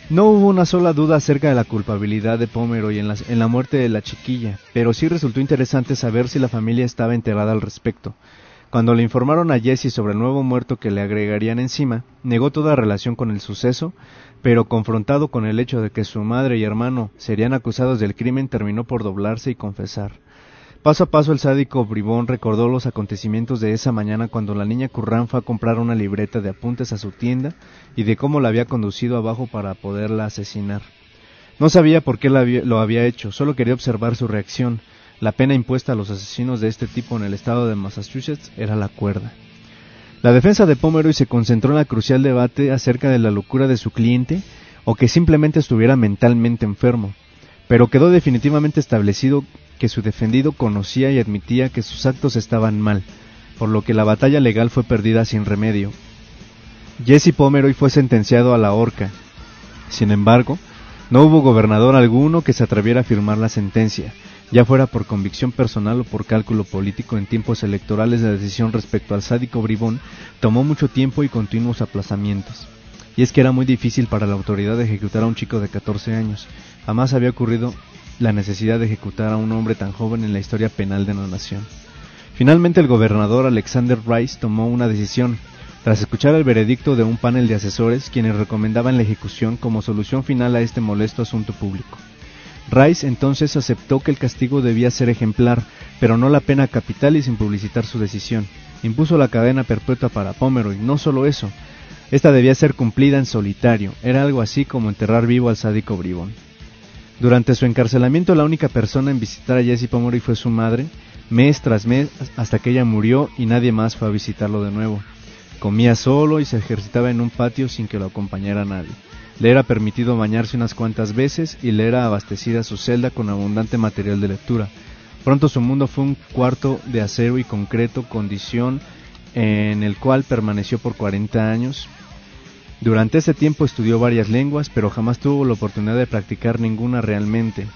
No hubo una sola duda acerca de la culpabilidad de Pomeroy en la, en la muerte de la chiquilla, pero sí resultó interesante saber si la familia estaba enterada al respecto. Cuando le informaron a Jesse sobre el nuevo muerto que le agregarían encima, negó toda relación con el suceso, pero confrontado con el hecho de que su madre y hermano serían acusados del crimen, terminó por doblarse y confesar. Paso a paso el sádico bribón recordó los acontecimientos de esa mañana cuando la niña Curran fue a comprar una libreta de apuntes a su tienda y de cómo la había conducido abajo para poderla asesinar. No sabía por qué lo había hecho, solo quería observar su reacción. La pena impuesta a los asesinos de este tipo en el estado de Massachusetts era la cuerda. La defensa de Pomeroy se concentró en la crucial debate acerca de la locura de su cliente o que simplemente estuviera mentalmente enfermo, pero quedó definitivamente establecido que su defendido conocía y admitía que sus actos estaban mal, por lo que la batalla legal fue perdida sin remedio. Jesse Pomeroy fue sentenciado a la horca. Sin embargo, no hubo gobernador alguno que se atreviera a firmar la sentencia, ya fuera por convicción personal o por cálculo político en tiempos electorales la decisión respecto al sádico bribón tomó mucho tiempo y continuos aplazamientos. Y es que era muy difícil para la autoridad ejecutar a un chico de 14 años. Jamás había ocurrido la necesidad de ejecutar a un hombre tan joven en la historia penal de la nación. Finalmente el gobernador Alexander Rice tomó una decisión, tras escuchar el veredicto de un panel de asesores quienes recomendaban la ejecución como solución final a este molesto asunto público. Rice entonces aceptó que el castigo debía ser ejemplar, pero no la pena capital y sin publicitar su decisión. Impuso la cadena perpetua para Pomeroy, no solo eso, esta debía ser cumplida en solitario, era algo así como enterrar vivo al sádico bribón. Durante su encarcelamiento la única persona en visitar a Jesse Pomeroy fue su madre, mes tras mes hasta que ella murió y nadie más fue a visitarlo de nuevo. Comía solo y se ejercitaba en un patio sin que lo acompañara nadie. Le era permitido bañarse unas cuantas veces y le era abastecida su celda con abundante material de lectura. Pronto su mundo fue un cuarto de acero y concreto, condición en el cual permaneció por 40 años. Durante ese tiempo estudió varias lenguas, pero jamás tuvo la oportunidad de practicar ninguna realmente.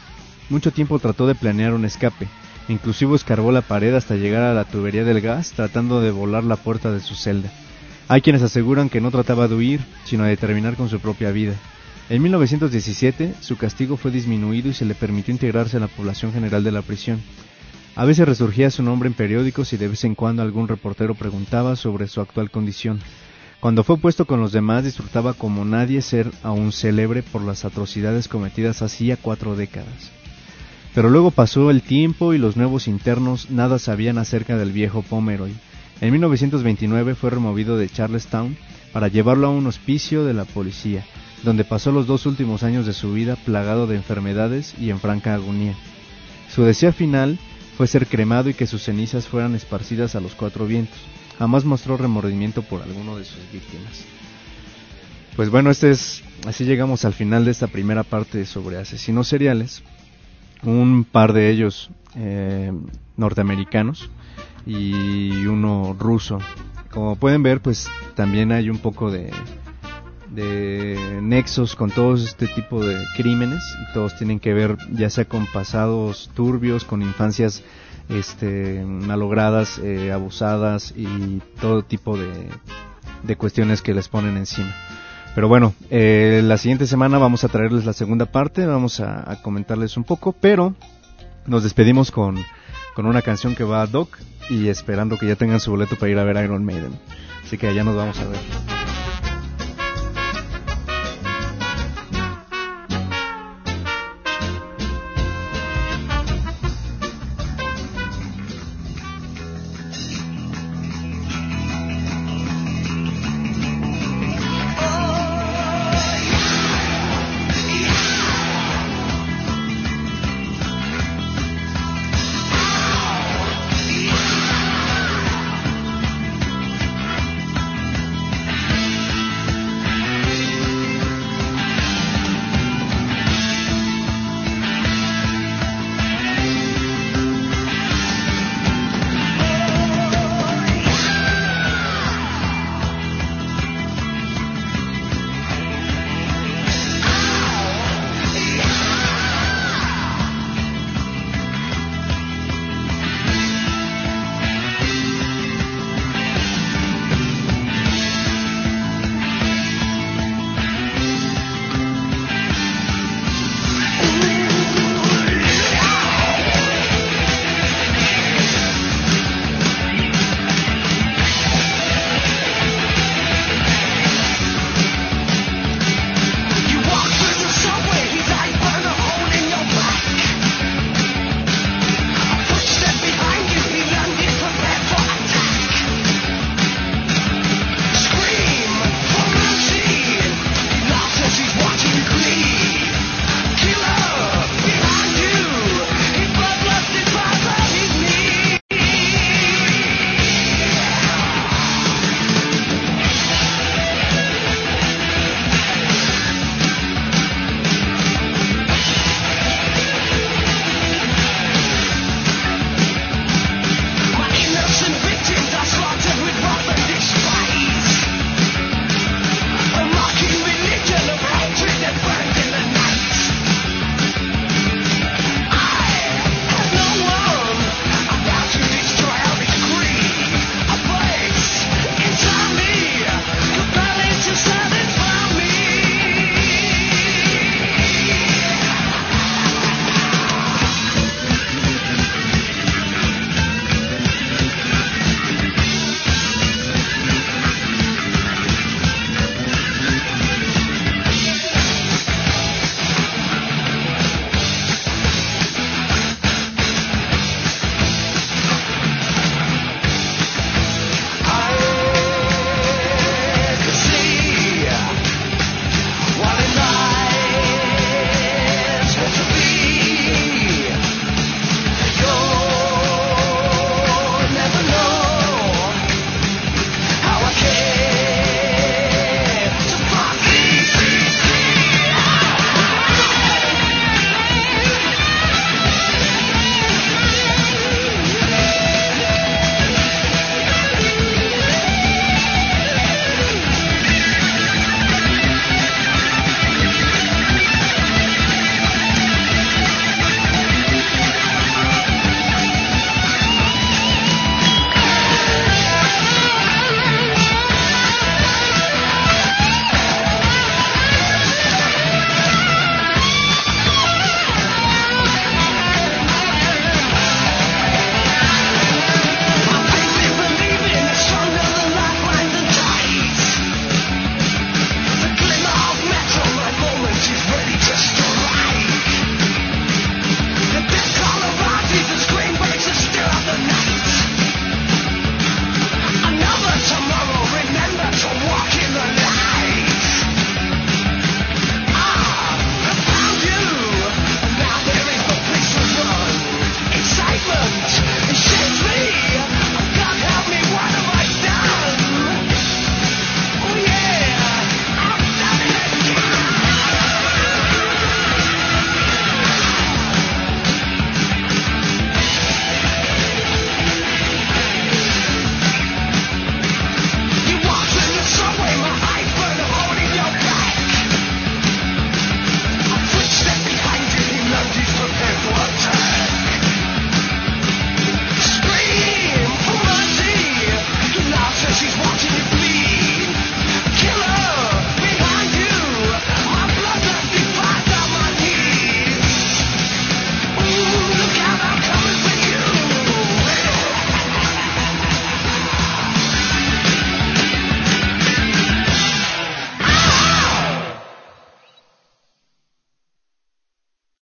Mucho tiempo trató de planear un escape, inclusive escarbó la pared hasta llegar a la tubería del gas tratando de volar la puerta de su celda. Hay quienes aseguran que no trataba de huir, sino de terminar con su propia vida. En 1917 su castigo fue disminuido y se le permitió integrarse a la población general de la prisión. A veces resurgía su nombre en periódicos y de vez en cuando algún reportero preguntaba sobre su actual condición. Cuando fue puesto con los demás disfrutaba como nadie ser aún célebre por las atrocidades cometidas hacía cuatro décadas. Pero luego pasó el tiempo y los nuevos internos nada sabían acerca del viejo Pomeroy. En 1929 fue removido de Charlestown para llevarlo a un hospicio de la policía, donde pasó los dos últimos años de su vida plagado de enfermedades y en franca agonía. Su deseo final fue ser cremado y que sus cenizas fueran esparcidas a los cuatro vientos. Jamás mostró remordimiento por alguno de sus víctimas. Pues bueno, este es así llegamos al final de esta primera parte sobre asesinos seriales. Un par de ellos eh, norteamericanos y uno ruso. Como pueden ver, pues también hay un poco de, de nexos con todos este tipo de crímenes todos tienen que ver ya sea con pasados turbios, con infancias este, malogradas, eh, abusadas y todo tipo de, de cuestiones que les ponen encima. Pero bueno, eh, la siguiente semana vamos a traerles la segunda parte, vamos a, comentarles un poco, pero nos despedimos con, con una canción que va a Doc y esperando que ya tengan su boleto para ir a ver Iron Maiden. Así que allá nos vamos a ver.